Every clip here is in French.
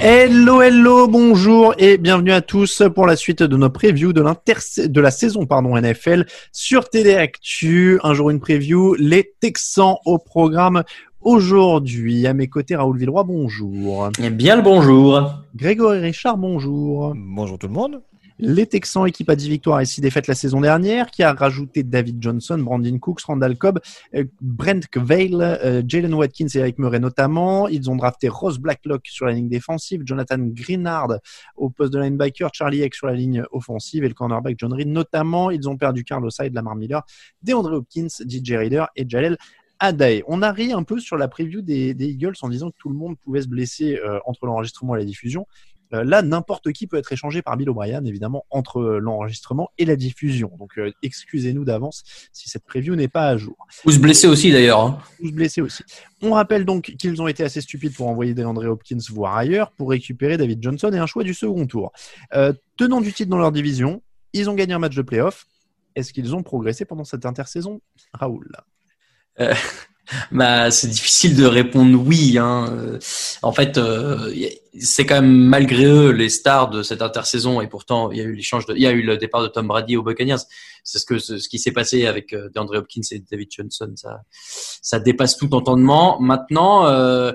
Hello, hello, bonjour et bienvenue à tous pour la suite de nos previews de, de la saison pardon, NFL sur TD Actu. Un jour une preview, les Texans au programme aujourd'hui. À mes côtés, Raoul Villeroy, bonjour. Eh bien le bonjour. Grégory Richard, bonjour. Bonjour tout le monde. Les Texans, équipe à 10 victoires et 6 défaites la saison dernière, qui a rajouté David Johnson, Brandon Cooks, Randall Cobb, euh, Brent Vale, euh, Jalen Watkins et Eric Murray notamment. Ils ont drafté Ross Blacklock sur la ligne défensive, Jonathan Greenard au poste de linebacker, Charlie Eck sur la ligne offensive et le cornerback John Reed notamment. Ils ont perdu Carlos Hyde, Lamar Miller, DeAndre Hopkins, DJ Reader et Jalel Adae. On a ri un peu sur la preview des, Eagles en disant que tout le monde pouvait se blesser euh, entre l'enregistrement et la diffusion. Euh, là, n'importe qui peut être échangé par Bill O'Brien, évidemment, entre l'enregistrement et la diffusion. Donc, euh, excusez-nous d'avance si cette preview n'est pas à jour. Ou se blesser aussi, d'ailleurs. Hein. Ou se blesser aussi. On rappelle donc qu'ils ont été assez stupides pour envoyer DeAndre Hopkins voir ailleurs pour récupérer David Johnson et un choix du second tour. Euh, tenant du titre dans leur division, ils ont gagné un match de playoff. Est-ce qu'ils ont progressé pendant cette intersaison Raoul? Bah, c'est difficile de répondre oui. Hein. En fait, euh, c'est quand même malgré eux les stars de cette intersaison et pourtant il y a eu l'échange, il y a eu le départ de Tom Brady aux Buccaneers. C'est ce que ce qui s'est passé avec euh, DeAndre Hopkins et David Johnson. Ça, ça dépasse tout entendement. Maintenant. Euh,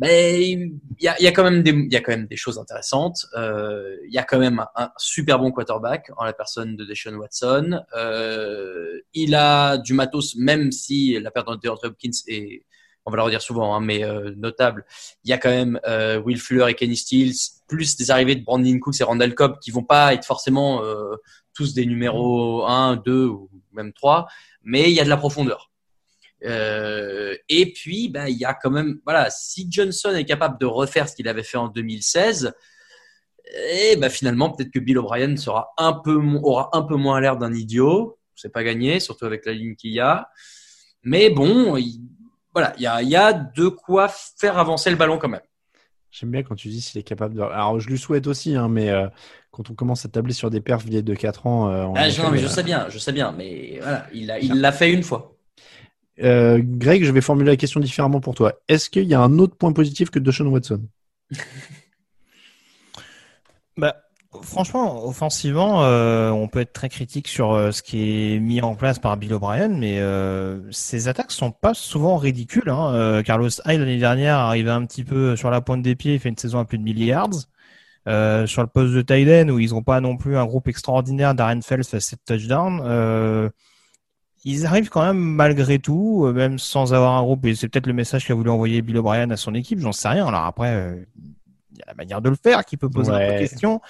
ben il y a, y a, quand même des il y a quand même des choses intéressantes. Euh, il y a quand même un, super bon quarterback en la personne de Deshaun Watson. Euh, il a du matos même si la perte d'Andre Hopkins est on va le redire souvent, hein, mais euh, notable. Il y a quand même euh, Will Fuller et Kenny Stills, plus des arrivées de Brandon Cooks et Randall Cobb qui vont pas être forcément euh, tous des numéros 1, 2 ou même 3, mais il y a de la profondeur. Euh, et puis, bah, il y a quand même, voilà, si Johnson est capable de refaire ce qu'il avait fait en 2016, et bah, finalement, peut-être que Bill O'Brien sera un peu, aura un peu moins l'air d'un idiot. C'est pas gagné, surtout avec la ligne qu'il y a. Mais bon, voilà, il y a, y a de quoi faire avancer le ballon quand même. J'aime bien quand tu dis s'il est capable de. Alors, je lui souhaite aussi, hein, mais euh, quand on commence à tabler sur des perfs vieilles de 4 ans. Euh, ah, non, mais je sais bien, je sais bien, mais voilà, il l'a il l'a fait une fois. Euh, Greg, je vais formuler la question différemment pour toi. Est-ce qu'il y a un autre point positif que Deshaun Watson? Bah, Franchement, offensivement, euh, on peut être très critique sur euh, ce qui est mis en place par Bill O'Brien, mais euh, ces attaques sont pas souvent ridicules. Hein. Carlos Hyde l'année dernière arrivait un petit peu sur la pointe des pieds, il fait une saison à plus de milliards. sur le poste de Tyden, où ils n'ont pas non plus un groupe extraordinaire, Darren Fells fait 7 touchdowns ils arrivent quand même malgré tout, euh, même sans avoir un groupe. Et c'est peut-être le message qu'a voulu envoyer Bill O'Brien à son équipe, j'en sais rien. Alors après, euh, il y a la manière de le faire qui peut poser un peu de question.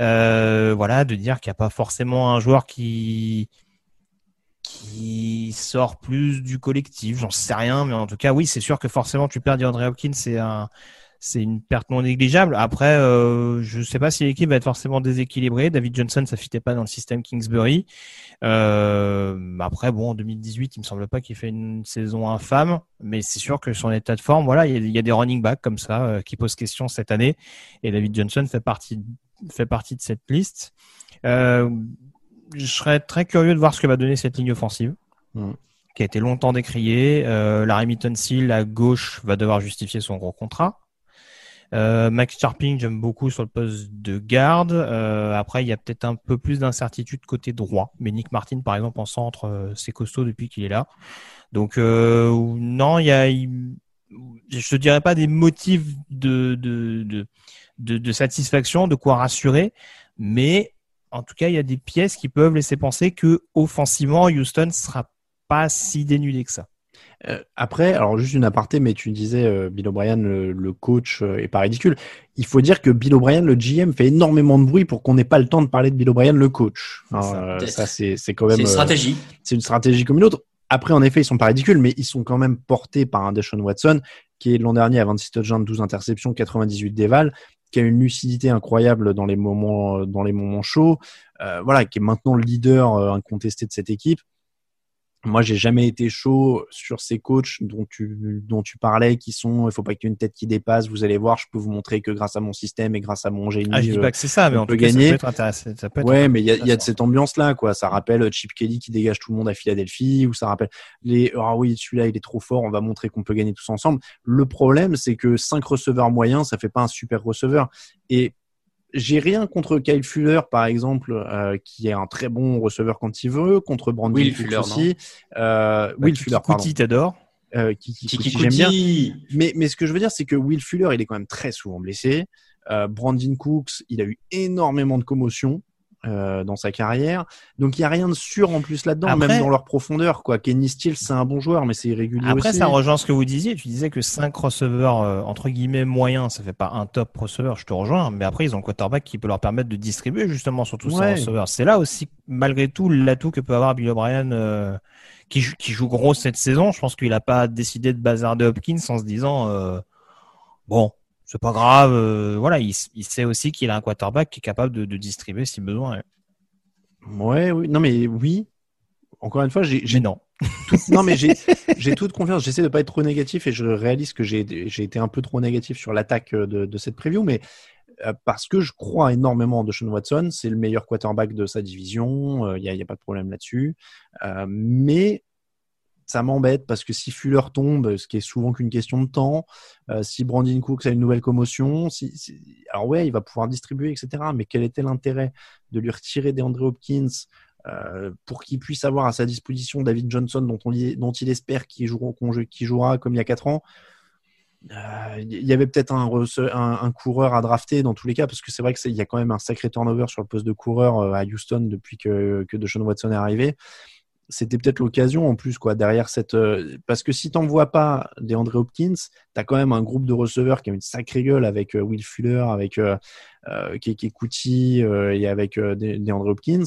Euh, voilà, de dire qu'il n'y a pas forcément un joueur qui qui sort plus du collectif, j'en sais rien, mais en tout cas, oui, c'est sûr que forcément, tu perds DeAndre Hopkins, c'est un, c'est une perte non négligeable. Après, euh, je ne sais pas si l'équipe va être forcément déséquilibrée. David Johnson, ça fitait pas dans le système Kingsbury. Euh, après, bon, en 2018, il me semble pas qu'il fait une saison infâme, mais c'est sûr que son état de forme, voilà, il y a, des running backs comme ça euh, qui posent question cette année, et David Johnson fait partie fait partie de cette liste. je serais très curieux de voir ce que va donner cette ligne offensive. Mm. qui a été longtemps décriée. Euh, la Remington Seal à gauche va devoir justifier son gros contrat. Euh, Max Sharping, j'aime beaucoup sur le poste de garde. Euh, après, il y a peut-être un peu plus d'incertitude côté droit. Mais Nick Martin, par exemple, en centre, euh, c'est costaud depuis qu'il est là. Donc, euh, non, il y a, je ne dirais pas des motifs de, de, de, de, de satisfaction, de quoi rassurer, mais en tout cas, il y a des pièces qui peuvent laisser penser que offensivement, Houston sera pas si dénudé que ça. Euh, après, alors juste une aparté, mais tu disais euh, Bill O'Brien, le, coach, euh, est pas ridicule. Il faut dire que Bill O'Brien, le GM, fait énormément de bruit pour qu'on n'ait pas le temps de parler de Bill O'Brien, le coach. ça, c'est quand même. C'est une stratégie. c'est une stratégie comme une autre. Après, en effet, ils sont pas ridicules, mais ils sont quand même portés par un Deshaun Watson qui est l'an dernier à 26 touchdowns, 12 interceptions, 98 dévals, qui a une lucidité incroyable dans les moments dans les moments chauds. voilà, qui est maintenant le leader incontesté de cette équipe Moi, j'ai jamais été chaud sur ces coachs dont tu, dont tu parlais, qui sont, il faut pas qu'il y ait une tête qui dépasse. Vous allez voir, je peux vous montrer que grâce à mon système et grâce à mon génie, Ah, je dis euh, pas que c'est ça, mais on en peut tout cas, gagner. ça peut être intéressant. Ça peut être Ouais, mais il y a, y a de cette ambiance-là, quoi. Ça rappelle Chip Kelly qui dégage tout le monde à Philadelphie, ou ça rappelle les, ah oui, celui-là, il est trop fort, on va montrer qu'on peut gagner tous ensemble. Le problème, c'est que cinq receveurs moyens, ça fait pas un super receveur. Et j'ai rien contre Kyle Fuller, par exemple, euh, qui est un très bon receveur quand il veut, contre Brandon Will Cooks Fuller, aussi. Euh, Bah, Will Fuller, pardon. T'adores. Euh, Kiki j'aime bien. Mais, mais ce que je veux dire, c'est que Will Fuller, il est quand même très souvent blessé. Euh, Brandon Cooks, il a eu énormément de commotions euh, dans sa carrière. Donc il y a rien de sûr en plus là-dedans, même dans leur profondeur. Quoi. Kenny Steele, c'est un bon joueur, mais c'est irrégulier Après, aussi. ça rejoint ce que vous disiez. Tu disais que 5 receveurs, euh, entre guillemets, moyens, ça fait pas un top receveur, je te rejoins. Mais après, ils ont le quarterback qui peut leur permettre de distribuer, justement, sur tous Ouais. ces receveurs. C'est là aussi, malgré tout, l'atout que peut avoir Bill O'Brien, euh, qui, joue- qui joue gros cette saison. Je pense qu'il a pas décidé de bazarder Hopkins en se disant, euh, bon, c'est pas grave. euh, voilà, il, sait aussi qu'il a un quarterback qui est capable de, de distribuer si besoin. hein. Ouais, oui. Non, mais oui. Encore une fois, j'ai, Mais non. non, mais j'ai, toute confiance. J'essaie de pas être trop négatif et je réalise que j'ai, été un peu trop négatif sur l'attaque euh, de, de cette preview, mais euh, parce que je crois énormément de Sean Watson, c'est le meilleur quarterback de sa division. Il n'y a, pas de problème là-dessus. Euh, mais ça m'embête parce que si Fuller tombe, ce qui est souvent qu'une question de temps, euh, si Brandon Cooks a une nouvelle commotion, alors ouais, il va pouvoir distribuer, etc. Mais quel était l'intérêt de lui retirer des André Hopkins euh, pour qu'il puisse avoir à sa disposition David Johnson, dont, on, dont il espère qu'il jouera, comme il y a 4 ans? Euh, Il y avait peut-être un, un, coureur à drafter dans tous les cas, parce que c'est vrai qu'il y a quand même un sacré turnover sur le poste de coureur à Houston depuis que, que Deshaun Watson est arrivé c'était peut-être l'occasion en plus quoi derrière cette euh, parce que si t'envoies pas des André Hopkins t'as quand même un groupe de receveurs qui a une sacrée gueule avec euh, Will Fuller avec euh, Keke euh, et avec des, André Hopkins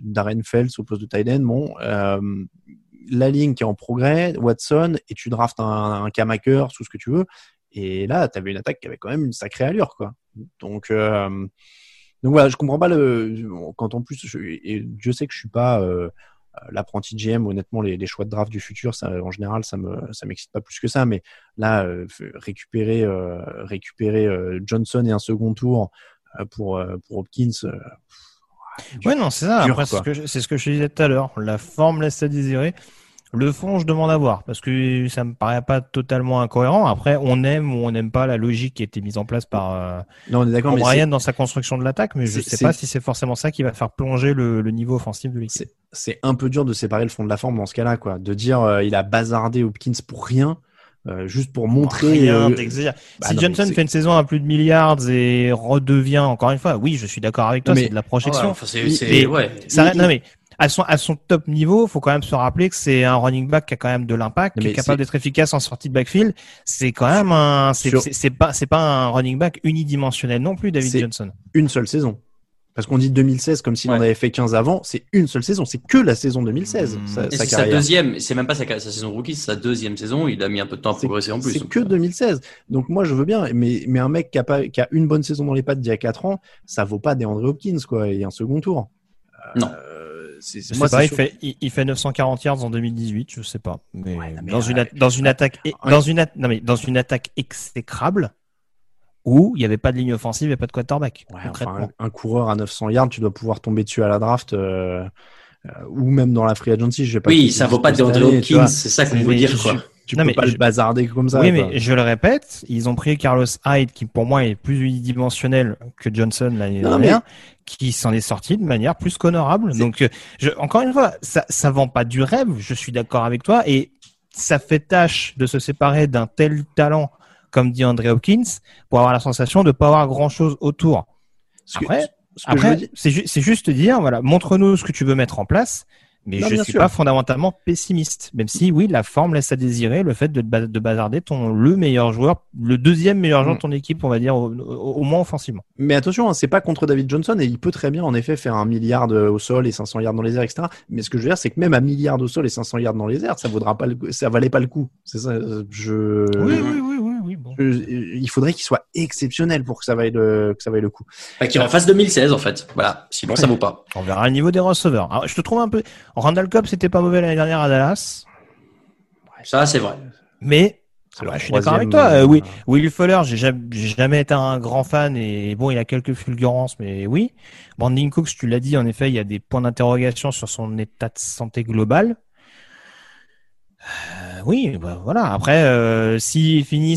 Darren Feltz au poste de tight end bon la ligne qui est en progrès Watson et tu draftes un, un Kamaker tout ce que tu veux et là t'avais une attaque qui avait quand même une sacrée allure quoi. Donc donc voilà, je comprends pas le quand en plus je, et Dieu sait que je suis pas euh, l'apprenti GM. Honnêtement, les, les choix de draft du futur, ça, en général, ça me ça m'excite pas plus que ça. Mais là, euh, récupérer euh, récupérer euh, Johnson et un second tour pour pour Hopkins. dur. Ouais, non, c'est ça. dur, Après, c'est ce, que je, c'est ce que je disais tout à l'heure. La forme laisse à désirer. Le fond, je demande à voir parce que ça me paraît pas totalement incohérent. Après, on aime ou on n'aime pas la logique qui a été mise en place par euh, Non, on est d'accord, mais O'Brien dans sa construction de l'attaque, mais je c'est- sais pas si c'est forcément ça qui va faire plonger le, le niveau offensif de l'équipe. c'est c'est un peu dur de séparer le fond de la forme dans ce cas-là, quoi. De dire euh, il a bazardé Hopkins pour rien, euh, juste pour montrer. Rien euh, bah si non, Johnson fait une saison à plus de milliards et redevient encore une fois, oui, je suis d'accord avec toi, Mais- c'est de la ouais, projection. enfin, c'est, Mais- c'est, ouais. Ça, il- non mais à son à son top niveau, faut quand même se rappeler que c'est un running back qui a quand même de l'impact, qui est capable d'être efficace en sortie de backfield. C'est quand même un, c'est Sur- pas c'est pas un running back unidimensionnel non plus, David Johnson. une seule saison. Parce qu'on dit 2016 comme s'il en avait fait 15 avant, c'est une seule saison, c'est que la saison 2016, Mmh. sa, deuxième, c'est même pas sa, sa saison rookie, c'est sa deuxième saison. Il a mis un peu de temps à progresser en plus. C'est que euh, 2016. Donc moi je veux bien, mais, mais un mec qui a, pas, qui a une bonne saison dans les pattes d'il y a 4 ans, ça vaut pas des André Hopkins quoi, et un second tour. Euh, Non. C'est- moi, il fait il, il fait 940 yards en 2018, je sais pas, mais, Ouais, non, mais, dans une euh, a- dans une attaque dans une non mais dans une attaque exécrable où il n'y avait pas de ligne offensive et pas de quarterback Ouais, concrètement. enfin, un, un coureur à 900 yards, tu dois pouvoir tomber dessus à la draft euh, euh, ou même dans la free agency. Je vais pas Oui, ça vaut pas de vois. Hopkins, c'est ça qu'on veut dire, quoi. Tu Non, peux mais pas je- le bazarder comme ça. oui, quoi. mais je le répète, ils ont pris Carlos Hyde, qui pour moi est plus unidimensionnel que Johnson l'année dernière, qui s'en est sorti de manière plus qu'honorable. Donc, euh, je, encore une fois, ça, ça vend pas du rêve. Je suis d'accord avec toi, et ça fait tâche de se séparer d'un tel talent comme dit André Hopkins pour avoir la sensation de pas avoir grand chose autour. Après, ju- c'est juste dire, voilà, montre-nous ce que tu veux mettre en place. Mais Non, je bien suis sûr. pas fondamentalement pessimiste, même si oui, la forme laisse à désirer le fait de, de bazarder ton le meilleur joueur, le deuxième meilleur joueur Mm. de ton équipe, on va dire au, au- au moins offensivement. Mais attention, hein, c'est pas contre David Johnson et il peut très bien en effet faire un milliard de- au sol et 500 yards dans les airs, etc. Mais ce que je veux dire, c'est que même un milliard au sol et 500 yards dans les airs, ça vaudra pas le, ça valait pas le coup. C'est ça. euh, Je. Oui, oui, oui, oui, il faudrait qu'il soit exceptionnel pour que ça vaille le, que ça vaille le coup. Bah, qu'il refasse 2016 en fait. Voilà. Sinon, ça vaut pas. On verra le niveau des receveurs. Alors, je te trouve un peu. Randall Cobb, c'était pas mauvais l'année dernière à Dallas. Ça, c'est vrai. Mais je suis d'accord avec toi. Euh, oui, Will Fuller, j'ai jamais, été un grand fan et bon, il a quelques fulgurances, mais oui. Brandon Cooks, tu l'as dit, en effet, il y a des points d'interrogation sur son état de santé global. Euh, oui, bah, voilà. Après, euh, s'il finit.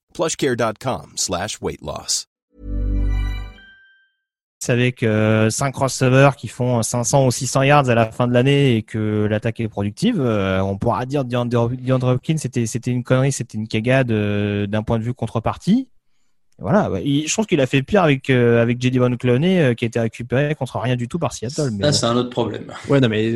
plushcare.com slash weight loss. Avec euh, 5 receveurs qui font 500 ou 600 yards à la fin de l'année et que l'attaque est productive, euh, on pourra dire DeAndre Hopkins c'était c'était une connerie, c'était une cagade euh, d'un point de vue contrepartie. Voilà, je trouve qu'il a fait pire avec euh, avec JD Von Clooney euh, qui a été récupéré contre rien du tout par Seattle. Mais c'est un autre problème. Ouais, non, mais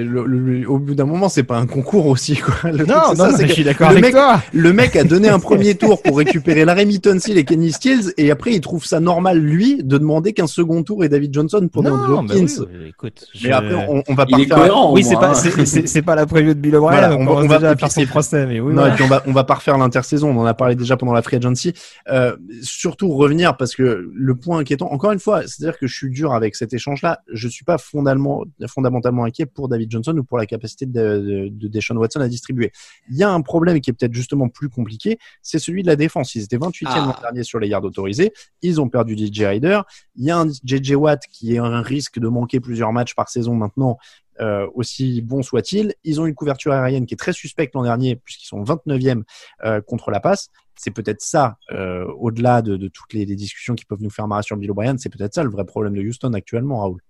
au bout d'un moment, c'est pas un concours aussi, quoi. non, non, ça, je suis d'accord avec mec, toi. Le mec a donné un premier tour pour récupérer Larry Tunsil et Kenny Stills, et après il trouve ça normal lui de demander qu'un second tour et David Johnson pour non, Hopkins. Mais, oui, écoute, mais après on, on va il pas est cohérent. Oui, c'est pas c'est pas la preview de Bill O'Brien. Voilà, on, on, va, on va va faire son procès, mais oui. Non, voilà. et puis on va on va pas refaire l'intersaison. On en a parlé déjà pendant la free agency. Euh, surtout revenir parce que le point inquiétant, encore une fois, c'est-à-dire que je suis dur avec cet échange-là. Je suis pas fondamentalement, fondamentalement inquiet pour David Johnson ou pour la capacité de, de, de Deshaun Watson à distribuer. Il y a un problème qui est peut-être justement plus compliqué, c'est celui de la défense. Ils étaient 28e Ah. l'an dernier sur les yards autorisés. Ils ont perdu DJ Ryder. Il y a un JJ Watt qui est un risque de manquer plusieurs matchs par saison maintenant. Euh, aussi bon soit-il, ils ont une couverture aérienne qui est très suspecte l'an dernier puisqu'ils sont 29e euh, contre la passe. C'est peut-être ça, euh, au-delà de, de toutes les, les discussions qui peuvent nous faire marrer sur Bill O'Brien, c'est peut-être ça le vrai problème de Houston actuellement, Raoul.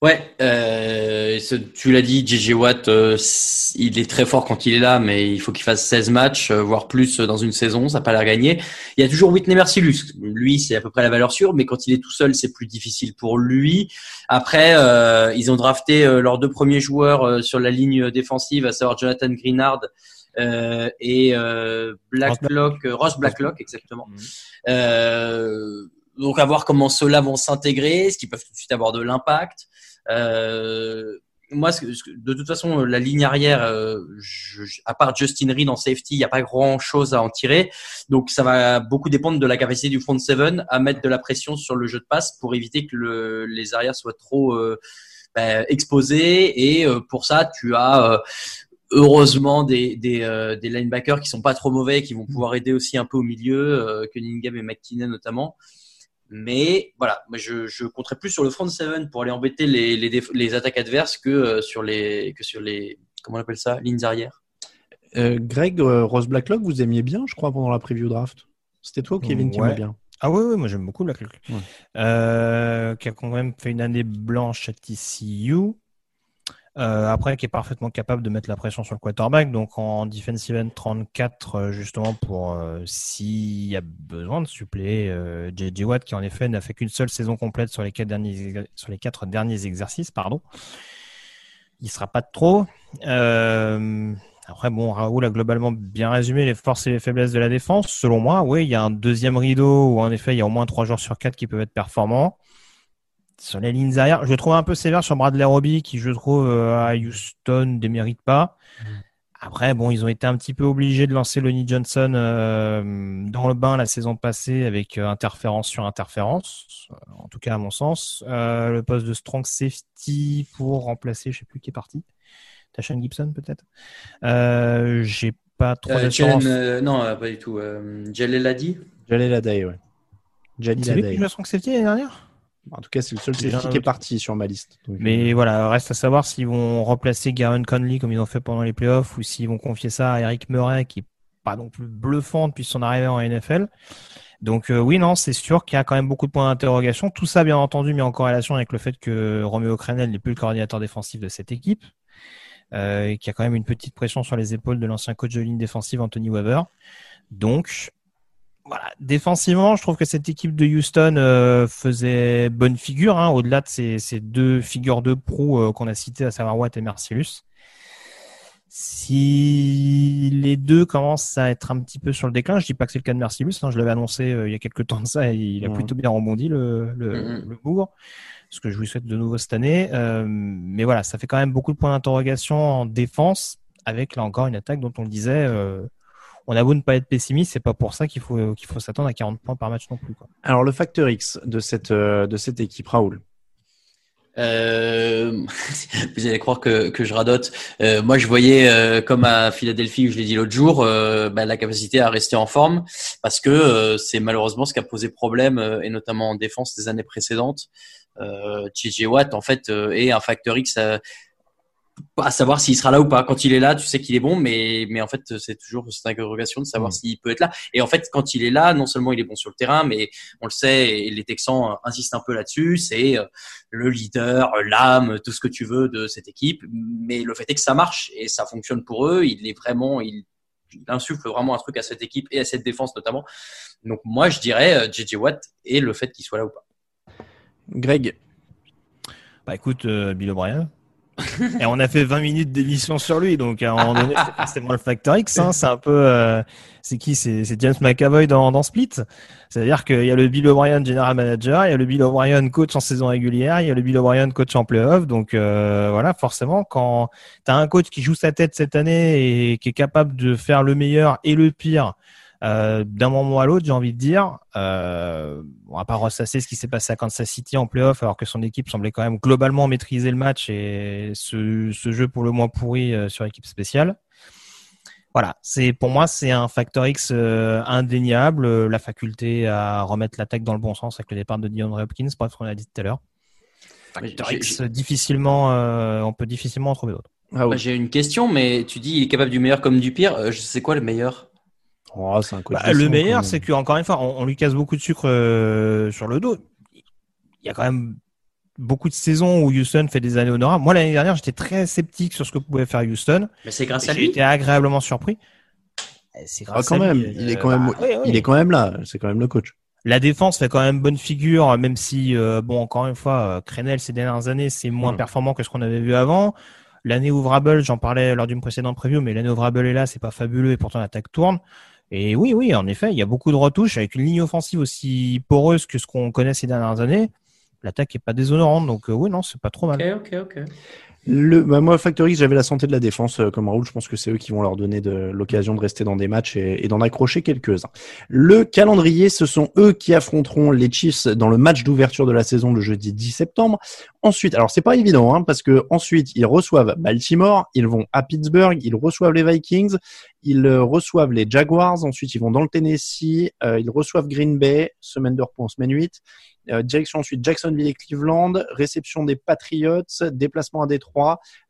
Ouais, euh, ce- tu l'as dit, JJ Watt, euh, il est très fort quand il est là, mais il faut qu'il fasse 16 matchs, euh, voire plus dans une saison, ça n'a pas l'air gagné. Il y a toujours Whitney Mercilus, lui c'est à peu près la valeur sûre, mais quand il est tout seul, c'est plus difficile pour lui. Après, ils ont drafté leurs deux premiers joueurs sur la ligne défensive, à savoir Jonathan Greenard et Blacklock, Ross Blacklock exactement. Euh, donc à voir comment ceux-là vont s'intégrer, est-ce qu'ils peuvent tout de suite avoir de l'impact. Euh, moi, ce que- ce que- de toute façon, la ligne arrière, euh, je- à part Justin Reed en safety, il n'y a pas grand-chose à en tirer. Donc, ça va beaucoup dépendre de la capacité du front seven à mettre de la pression sur le jeu de passe pour éviter que le- les arrières soient trop euh, bah, exposés. Et euh, pour ça, tu as euh, heureusement des, des, euh, des linebackers qui sont pas trop mauvais, qui vont pouvoir aider aussi un peu au milieu, euh, Cunningham et McKinney notamment. Mais voilà, moi je, je compterais plus sur le front seven pour aller embêter les, les, déf- les attaques adverses que euh, sur les que sur les comment on appelle ça lignes arrière. Euh, Greg, euh, Ross Blacklock, vous aimiez bien, je crois, pendant la preview draft. C'était toi ou Kevin qui Ouais. aimait bien Ah oui, oui, moi j'aime beaucoup Blacklock. Ouais. Euh, qui a quand même fait une année blanche à TCU. Euh, après, qui est parfaitement capable de mettre la pression sur le quarterback. Donc en defensive end 34, euh, justement, pour euh, s'il y a besoin de suppléer euh, JJ Watt, qui en effet n'a fait qu'une seule saison complète sur les quatre derniers, sur les quatre derniers exercices. pardon. Il sera pas de trop. Euh, après, bon, Raoul a globalement bien résumé les forces et les faiblesses de la défense. Selon moi, oui, il y a un deuxième rideau où en effet, il y a au moins trois joueurs sur quatre qui peuvent être performants. Sur les lignes arrière, je le trouve un peu sévère sur Bradley Roby, qui je trouve euh, à Houston démérite pas. Après, bon, ils ont été un petit peu obligés de lancer Lonnie Johnson euh, dans le bain la saison passée avec euh, interférence sur interférence, euh, en tout cas à mon sens. Euh, le poste de strong safety pour remplacer, je sais plus qui est parti, Tashan Gibson peut-être. Euh, J'ai pas trop Euh, d'assurance. Jalen, euh, non, pas du tout. Euh, Jalel a dit. Jalil Adae, ouais. Jalil C'est lui qui jouait strong safety l'année dernière? En tout cas, c'est le seul un qui est parti sur ma liste. Donc, Mais voilà, reste à savoir s'ils vont remplacer Garen Conley comme ils ont fait pendant les playoffs ou s'ils vont confier ça à Eric Murray qui est pas non plus bluffant depuis son arrivée en NFL. Donc euh, oui, non, c'est sûr qu'il y a quand même beaucoup de points d'interrogation. Tout ça, bien entendu, mis en corrélation avec le fait que Romeo Crenel n'est plus le coordinateur défensif de cette équipe, euh, et qu'il y a quand même une petite pression sur les épaules de l'ancien coach de ligne défensive Anthony Weber. Donc voilà, défensivement, je trouve que cette équipe de Houston euh, faisait bonne figure, hein, au-delà de ces, ces, deux figures de proue euh, qu'on a citées, à savoir Watt et Mercilus. Si les deux commencent à être un petit peu sur le déclin, je dis pas que c'est le cas de Mercilus, hein, je l'avais annoncé euh, il y a quelques temps de ça, et il a plutôt bien rebondi le, le, mm-hmm. le bourg, ce que je lui souhaite de nouveau cette année. mais voilà, ça fait quand même beaucoup de points d'interrogation en défense, avec là encore une attaque dont on le disait on a beau ne pas être pessimiste, c'est pas pour ça qu'il faut qu'il faut s'attendre à 40 points par match non plus. Quoi. Alors le facteur X de cette euh, de cette équipe, Raoul? Euh, vous allez croire que, que je radote. Euh, moi, je voyais, euh, comme à Philadelphie, je l'ai dit l'autre jour, euh, bah, la capacité à rester en forme, parce que c'est malheureusement ce qui a posé problème, et notamment en défense des années précédentes. Euh, Watt, en fait, est un facteur X à savoir s'il sera là ou pas. Quand il est là, tu sais qu'il est bon, mais, mais en fait, c'est toujours cette interrogation de savoir mm. s'il peut être là. Et en fait, quand il est là, non seulement il est bon sur le terrain, mais on le sait, et les Texans insistent un peu là-dessus, c'est euh, le leader, l'âme, tout ce que tu veux de cette équipe. Mais le fait est que ça marche et ça fonctionne pour eux. Il est vraiment, il, insuffle vraiment un truc à cette équipe et à cette défense notamment. Donc moi, je dirais JJ euh, Watt et le fait qu'il soit là ou pas. Greg? Bah écoute, euh, Bill O'Brien et on a fait 20 minutes d'émission sur lui, donc à un moment donné, c'est forcément le facteur X. Hein, c'est un peu, euh, c'est qui C'est James McAvoy dans, dans Split. C'est-à-dire qu'il y a le Bill O'Brien general manager, il y a le Bill O'Brien coach en saison régulière, il y a le Bill O'Brien coach en playoff. Donc euh, voilà, forcément, quand tu as un coach qui joue sa tête cette année et qui est capable de faire le meilleur et le pire euh, d'un moment à l'autre, j'ai envie de dire, euh, on va pas ressasser ce qui s'est passé à Kansas City en playoff, alors que son équipe semblait quand même globalement maîtriser le match et ce, ce jeu pour le moins pourri euh, sur équipe spéciale. Voilà, c'est pour moi c'est un facteur X euh, indéniable, la faculté à remettre l'attaque dans le bon sens avec le départ de Dion Hopkins, bref, ce qu'on a dit tout à l'heure. Facteur X, difficilement, on peut difficilement en trouver d'autres. Ah J'ai une question, mais tu dis il est capable du meilleur comme du pire. Je sais quoi le meilleur? Oh, bah, le meilleur, c'est qu'encore une fois, on, lui casse beaucoup de sucre euh, sur le dos. Il y a quand même beaucoup de saisons où Houston fait des années honorables. Moi, l'année dernière, j'étais très sceptique sur ce que pouvait faire Houston. Mais c'est grâce à lui. J'étais agréablement surpris. Eh, c'est ah, grâce à même. Lui. Il est quand même, bah, il est quand même là. C'est quand même le coach. La défense fait quand même bonne figure, même si, euh, bon, encore une fois, Crenel ces dernières années, c'est moins performant que ce qu'on avait vu avant. L'année ouvrable, j'en parlais lors d'une précédente preview, mais l'année ouvrable est là, c'est pas fabuleux et pourtant l'attaque tourne. Et oui, oui, en effet, il y a beaucoup de retouches avec une ligne offensive aussi poreuse que ce qu'on connaît ces dernières années. L'attaque est pas déshonorante, donc euh, oui, non, c'est pas trop mal. Ok, ok, ok. Le, bah moi, Factory, j'avais la santé de la défense euh, comme Raoul. Je pense que c'est eux qui vont leur donner de l'occasion de rester dans des matchs et, d'en accrocher quelques-uns. Le calendrier, ce sont eux qui affronteront les Chiefs dans le match d'ouverture de la saison le jeudi 10 septembre. Ensuite, alors c'est pas évident, hein, parce que ensuite ils reçoivent Baltimore, ils vont à Pittsburgh, ils reçoivent les Vikings, ils euh, reçoivent les Jaguars. Ensuite, ils vont dans le Tennessee, euh, ils reçoivent Green Bay, semaine de repos semaine 8. Euh, direction ensuite Jacksonville et Cleveland, réception des Patriots, déplacement à Détroit,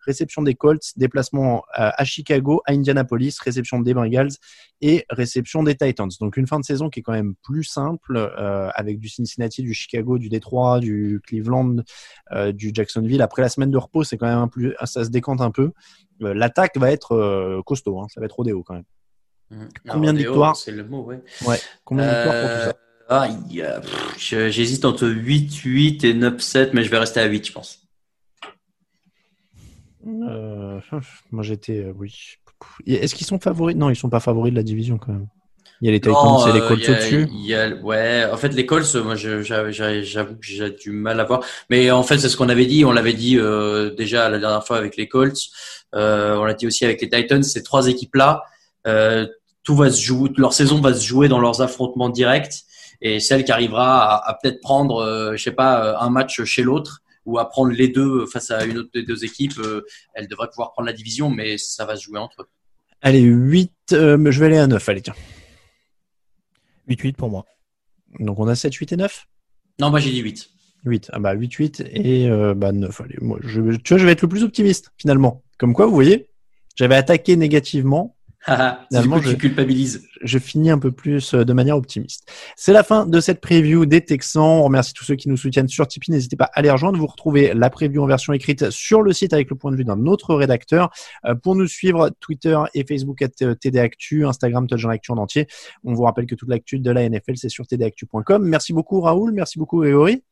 réception des Colts, déplacement euh, à Chicago, à Indianapolis, réception des Bengals et réception des Titans. Donc une fin de saison qui est quand même plus simple euh, avec du Cincinnati, du Chicago, du Détroit, du Cleveland, du Jacksonville. Après la semaine de repos, c'est quand même un plus, ça se décante un peu. L'attaque va être costaud, hein, ça va être rodéo quand même. Mmh. Combien de victoires C'est le mot, ouais. ouais. Combien de victoires pour tout ça? Ah, j'hésite entre 8, 8 et 9, 7, mais je vais rester à 8, je pense. Euh, moi j'étais, euh, oui. Est-ce qu'ils sont favoris? Non, ils sont pas favoris de la division quand même. Il y a les Titans et les Colts euh, au-dessus. ouais, en fait les Colts, moi j'avoue que j'ai du mal à voir. Mais en fait c'est ce qu'on avait dit. On l'avait dit euh, déjà la dernière fois avec les Colts. Euh, on l'a dit aussi avec les Titans. Ces trois équipes là, tout va se jouer, leur saison va se jouer dans leurs affrontements directs et celle qui arrivera à, peut-être prendre, euh, je sais pas, un match chez l'autre ou à prendre les deux face à une autre des deux équipes, euh, elle devrait pouvoir prendre la division, mais ça va se jouer entre eux. Allez, 8, je vais aller à 9, allez, tiens. 8-8 pour moi. Donc on a 7, 8 et 9 Non, moi j'ai dit 8. 8, ah bah 8, 8 et bah 9. Allez, moi, je, tu vois, je vais être le plus optimiste finalement. Comme quoi, vous voyez, j'avais attaqué négativement Finalement, je, culpabilise. Je finis un peu plus euh, de manière optimiste. C'est la fin de cette preview des Texans. On remercie tous ceux qui nous soutiennent sur Tipeee. N'hésitez pas à les rejoindre. Vous retrouvez la preview en version écrite sur le site avec le point de vue d'un autre rédacteur. Euh, pour nous suivre, Twitter et Facebook à TDActu, Instagram Touchdown Actu en entier. On vous rappelle que toute l'actu de la NFL, c'est sur tdactu.com. Merci beaucoup Raoul, merci beaucoup Grégory.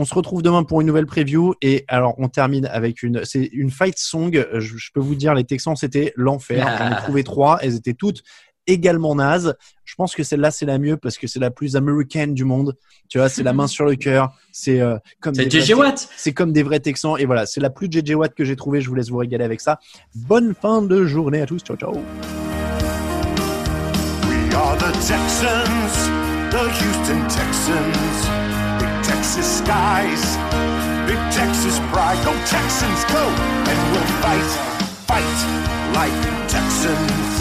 On se retrouve demain pour une nouvelle preview et alors on termine avec une c'est une fight song. Je, peux vous dire les Texans c'était l'enfer. J'en ai trouvé trois, elles étaient toutes également nazes. Je pense que celle-là c'est la mieux parce que c'est la plus américaine du monde. Tu vois, c'est la main sur le cœur. C'est euh, comme c'est JJ Watt. C'est comme des vrais Texans et voilà, c'est la plus JJ Watt que j'ai trouvé. Je vous laisse vous régaler avec ça. Bonne fin de journée à tous. Ciao ciao. We are the Texans, Texans, go! And we'll fight, fight like Texans.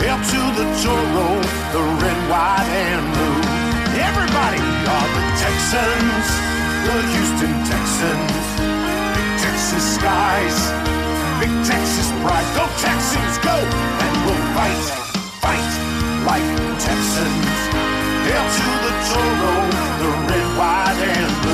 Hail to the Toro, the red, white, and blue. Everybody are the Texans, the Houston Texans. Big Texas skies. Big Texas pride. Go Texans, go! And we'll fight, fight like Texans. Hail to the Toro, the red, white, and blue.